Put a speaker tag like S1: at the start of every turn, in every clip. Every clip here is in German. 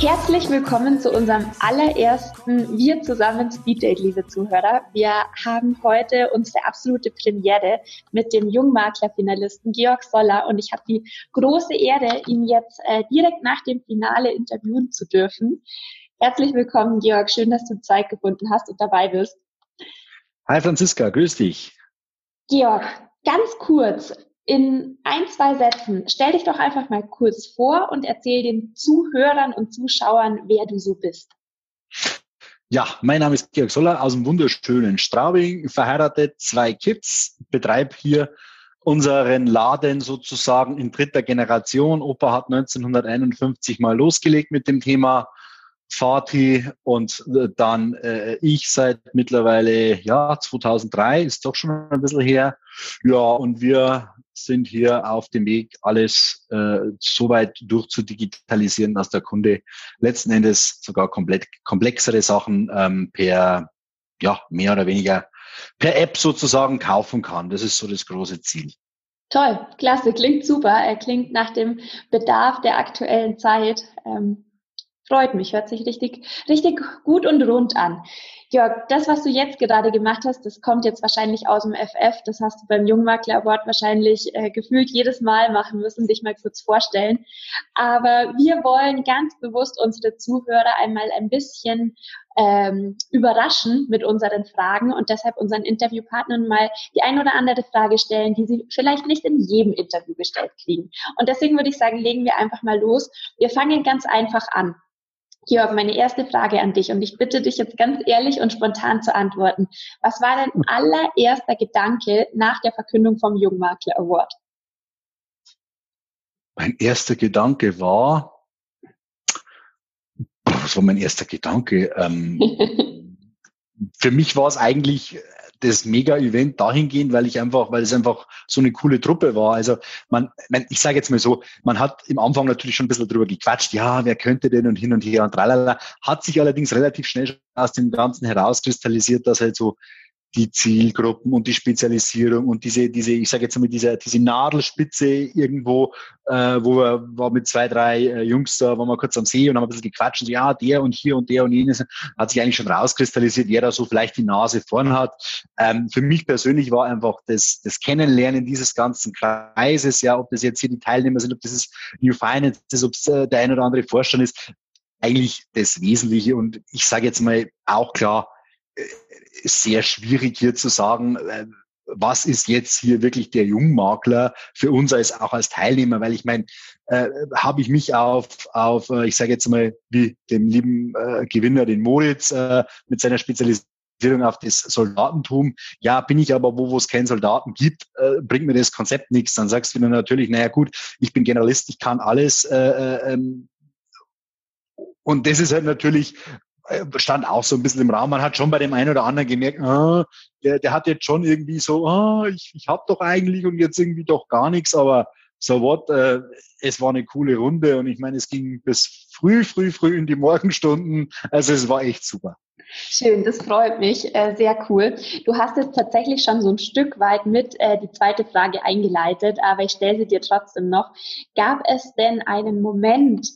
S1: Herzlich willkommen zu unserem allerersten Wir zusammen Speed Date, liebe Zuhörer. Wir haben heute unsere absolute Premiere mit dem Jungmakler-Finalisten Georg Soller und ich habe die große Ehre, ihn jetzt äh, direkt nach dem Finale interviewen zu dürfen. Herzlich willkommen, Georg. Schön, dass du Zeit gefunden hast und dabei bist.
S2: Hi Franziska, grüß dich.
S1: Georg, ganz kurz, in ein, zwei Sätzen, stell dich doch einfach mal kurz vor und erzähl den Zuhörern und Zuschauern, wer du so bist.
S2: Ja, mein Name ist Georg Soller aus dem wunderschönen Straubing, verheiratet, zwei Kids, betreibe hier unseren Laden sozusagen in dritter Generation. Opa hat 1951 mal losgelegt mit dem Thema Fatih und äh, dann äh, ich seit mittlerweile, ja, 2003, ist doch schon ein bisschen her. Ja, und wir sind hier auf dem Weg, alles äh, so weit durchzudigitalisieren, dass der Kunde letzten Endes sogar komplett komplexere Sachen ähm, per, ja, mehr oder weniger per App sozusagen kaufen kann. Das ist so das große Ziel.
S1: Toll, klasse, klingt super. Er klingt nach dem Bedarf der aktuellen Zeit. Ähm, freut mich, hört sich richtig, richtig gut und rund an. Jörg, das, was du jetzt gerade gemacht hast, das kommt jetzt wahrscheinlich aus dem FF. Das hast du beim Jungmakler Award wahrscheinlich äh, gefühlt jedes Mal machen müssen, dich mal kurz vorstellen. Aber wir wollen ganz bewusst unsere Zuhörer einmal ein bisschen ähm, überraschen mit unseren Fragen und deshalb unseren Interviewpartnern mal die ein oder andere Frage stellen, die sie vielleicht nicht in jedem Interview gestellt kriegen. Und deswegen würde ich sagen, legen wir einfach mal los. Wir fangen ganz einfach an. Georg, meine erste Frage an dich und ich bitte dich jetzt ganz ehrlich und spontan zu antworten. Was war dein allererster Gedanke nach der Verkündung vom Jungmakler Award?
S2: Mein erster Gedanke war, was war mein erster Gedanke? Ähm, für mich war es eigentlich das Mega-Event dahingehend, weil ich einfach, weil es einfach so eine coole Truppe war. Also man, ich sage jetzt mal so, man hat im Anfang natürlich schon ein bisschen drüber gequatscht, ja, wer könnte denn und hin und her und tralala, hat sich allerdings relativ schnell aus dem Ganzen herauskristallisiert, dass halt so die Zielgruppen und die Spezialisierung und diese, diese, ich sage jetzt mal, diese, diese Nadelspitze irgendwo, äh, wo wir war mit zwei, drei äh, Jungs da, waren wir kurz am See und haben ein bisschen gequatscht und so, ja, der und hier und der und jenes, hat sich eigentlich schon rauskristallisiert, wer da so vielleicht die Nase vorn hat. Ähm, für mich persönlich war einfach das, das Kennenlernen dieses ganzen Kreises, ja, ob das jetzt hier die Teilnehmer sind, ob das ist New Finance ist, ob es äh, der ein oder andere Vorstand ist, eigentlich das Wesentliche und ich sage jetzt mal auch klar, sehr schwierig hier zu sagen, äh, was ist jetzt hier wirklich der Jungmakler für uns als auch als Teilnehmer, weil ich meine, äh, habe ich mich auf, auf äh, ich sage jetzt mal, wie dem lieben äh, Gewinner, den Moritz, äh, mit seiner Spezialisierung auf das Soldatentum. Ja, bin ich aber wo, wo es keinen Soldaten gibt, äh, bringt mir das Konzept nichts. Dann sagst du mir natürlich, naja gut, ich bin Generalist, ich kann alles. Äh, äh ähm, und das ist halt natürlich stand auch so ein bisschen im Raum. Man hat schon bei dem einen oder anderen gemerkt, ah, der, der hat jetzt schon irgendwie so, ah, ich, ich habe doch eigentlich und jetzt irgendwie doch gar nichts, aber so what, äh, es war eine coole Runde und ich meine, es ging bis früh, früh, früh in die Morgenstunden. Also es war echt super.
S1: Schön, das freut mich. Äh, sehr cool. Du hast jetzt tatsächlich schon so ein Stück weit mit äh, die zweite Frage eingeleitet, aber ich stelle sie dir trotzdem noch. Gab es denn einen Moment,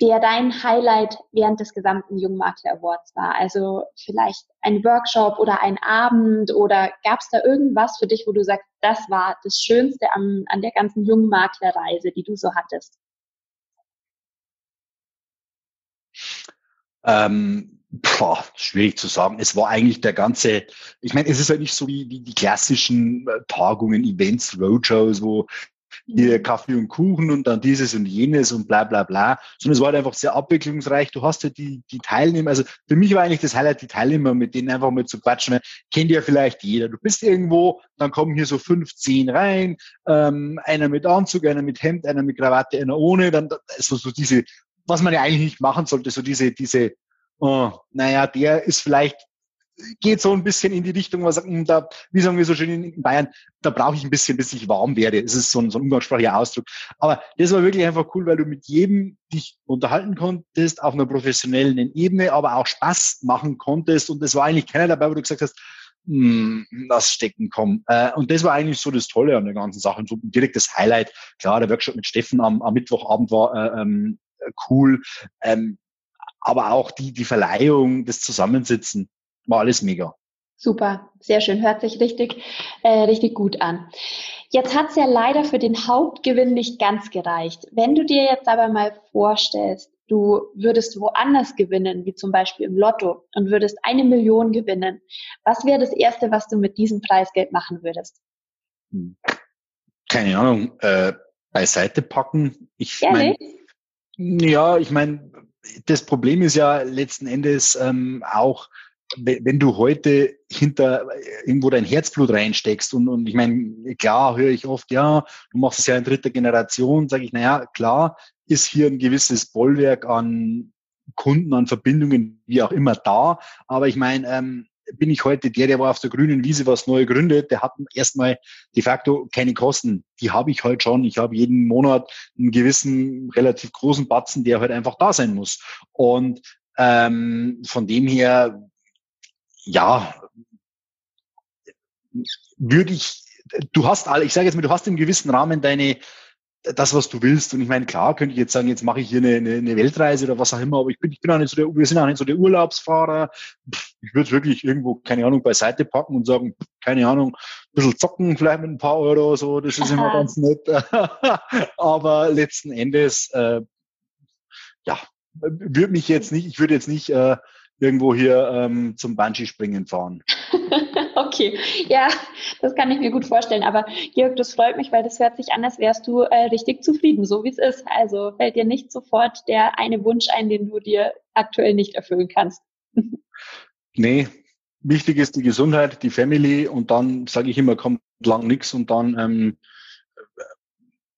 S1: der dein Highlight während des gesamten Jungmakler Awards war? Also vielleicht ein Workshop oder ein Abend oder gab es da irgendwas für dich, wo du sagst, das war das Schönste am, an der ganzen Jungmaklerreise, die du so hattest?
S2: Ähm, boah, schwierig zu sagen. Es war eigentlich der ganze, ich meine, es ist ja halt nicht so wie, wie die klassischen äh, Tagungen, Events, Roadshows, wo hier Kaffee und Kuchen und dann dieses und jenes und bla bla bla, sondern es war halt einfach sehr abwechslungsreich. Du hast ja die, die Teilnehmer, also für mich war eigentlich das Highlight die Teilnehmer, mit denen einfach mal zu quatschen, weil kennt ja vielleicht jeder. Du bist irgendwo, dann kommen hier so fünf, zehn rein, ähm, einer mit Anzug, einer mit Hemd, einer mit Krawatte, einer ohne, dann so, so diese, was man ja eigentlich nicht machen sollte, so diese, diese, oh, naja, der ist vielleicht geht so ein bisschen in die Richtung, was hm, da, wie sagen wir so schön in Bayern, da brauche ich ein bisschen, bis ich warm werde. Es ist so ein, so ein umgangssprachlicher Ausdruck. Aber das war wirklich einfach cool, weil du mit jedem dich unterhalten konntest, auf einer professionellen Ebene, aber auch Spaß machen konntest. Und es war eigentlich keiner dabei, wo du gesagt hast, hm, lass stecken, komm. Äh, und das war eigentlich so das Tolle an der ganzen Sache. Und so direkt das Highlight. Klar, der Workshop mit Steffen am, am Mittwochabend war äh, ähm, cool. Ähm, aber auch die, die Verleihung, das Zusammensitzen, war alles mega.
S1: Super, sehr schön, hört sich richtig, äh, richtig gut an. Jetzt hat es ja leider für den Hauptgewinn nicht ganz gereicht. Wenn du dir jetzt aber mal vorstellst, du würdest woanders gewinnen, wie zum Beispiel im Lotto, und würdest eine Million gewinnen, was wäre das Erste, was du mit diesem Preisgeld machen würdest?
S2: Hm. Keine Ahnung, äh, beiseite packen. Ich mein, ja, ich meine, das Problem ist ja letzten Endes ähm, auch, wenn du heute hinter irgendwo dein Herzblut reinsteckst und, und ich meine, klar höre ich oft, ja, du machst es ja in dritter Generation, sage ich, naja, klar ist hier ein gewisses Bollwerk an Kunden, an Verbindungen, wie auch immer da, aber ich meine, ähm, bin ich heute der, der war auf der grünen Wiese was neu gründet, der hat erstmal de facto keine Kosten. Die habe ich halt schon. Ich habe jeden Monat einen gewissen relativ großen Batzen, der halt einfach da sein muss. Und ähm, von dem her ja, würde ich, du hast alle, ich sage jetzt mal, du hast im gewissen Rahmen deine, das, was du willst. Und ich meine, klar, könnte ich jetzt sagen, jetzt mache ich hier eine, eine, eine Weltreise oder was auch immer, aber ich bin, ich bin auch nicht so der, wir sind auch nicht so der Urlaubsfahrer. Ich würde wirklich irgendwo, keine Ahnung, beiseite packen und sagen, keine Ahnung, ein bisschen zocken, vielleicht mit ein paar Euro, so, das ist immer ganz nett. aber letzten Endes, äh, ja, würde mich jetzt nicht, ich würde jetzt nicht äh, irgendwo hier ähm, zum Bungee-Springen fahren.
S1: okay, ja, das kann ich mir gut vorstellen. Aber Georg, das freut mich, weil das hört sich an, als wärst du äh, richtig zufrieden, so wie es ist. Also fällt dir nicht sofort der eine Wunsch ein, den du dir aktuell nicht erfüllen kannst.
S2: nee, wichtig ist die Gesundheit, die Family und dann sage ich immer, kommt lang nichts und dann ähm,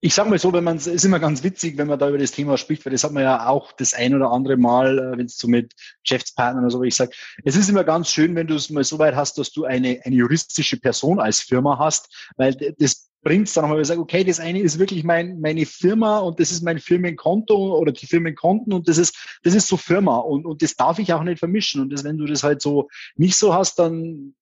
S2: ich sage mal so, wenn man es ist immer ganz witzig, wenn man da über das Thema spricht, weil das hat man ja auch das ein oder andere Mal, äh, wenn es so mit Geschäftspartnern oder so, ich sage, es ist immer ganz schön, wenn du es mal so weit hast, dass du eine, eine juristische Person als Firma hast, weil das bringt es dann nochmal, sage, okay, das eine ist wirklich mein, meine Firma und das ist mein Firmenkonto oder die Firmenkonten und das ist, das ist so Firma und, und das darf ich auch nicht vermischen. Und das, wenn du das halt so nicht so hast, dann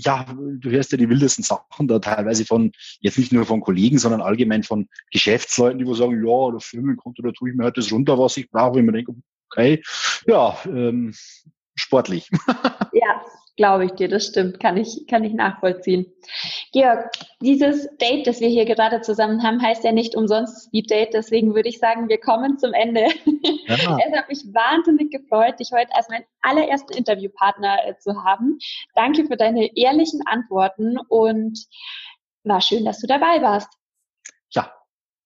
S2: ja, du hörst ja die wildesten Sachen da teilweise von, jetzt nicht nur von Kollegen, sondern allgemein von Geschäftsleuten, die wo sagen, ja, oder Firmenkonto, da tue ich mir halt das runter, was ich brauche. Ich mir denke, okay, ja, ähm, sportlich.
S1: Ja, glaube ich dir, das stimmt, kann ich, kann ich nachvollziehen. Georg, dieses Date, das wir hier gerade zusammen haben, heißt ja nicht umsonst Speed Date, deswegen würde ich sagen, wir kommen zum Ende. Ja. Es hat mich wahnsinnig gefreut, dich heute als meinen allerersten Interviewpartner äh, zu haben. Danke für deine ehrlichen Antworten und war schön, dass du dabei warst.
S2: Ja,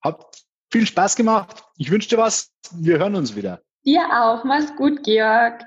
S2: hat viel Spaß gemacht. Ich wünsche dir was. Wir hören uns wieder.
S1: Dir auch. Mach's gut, Georg.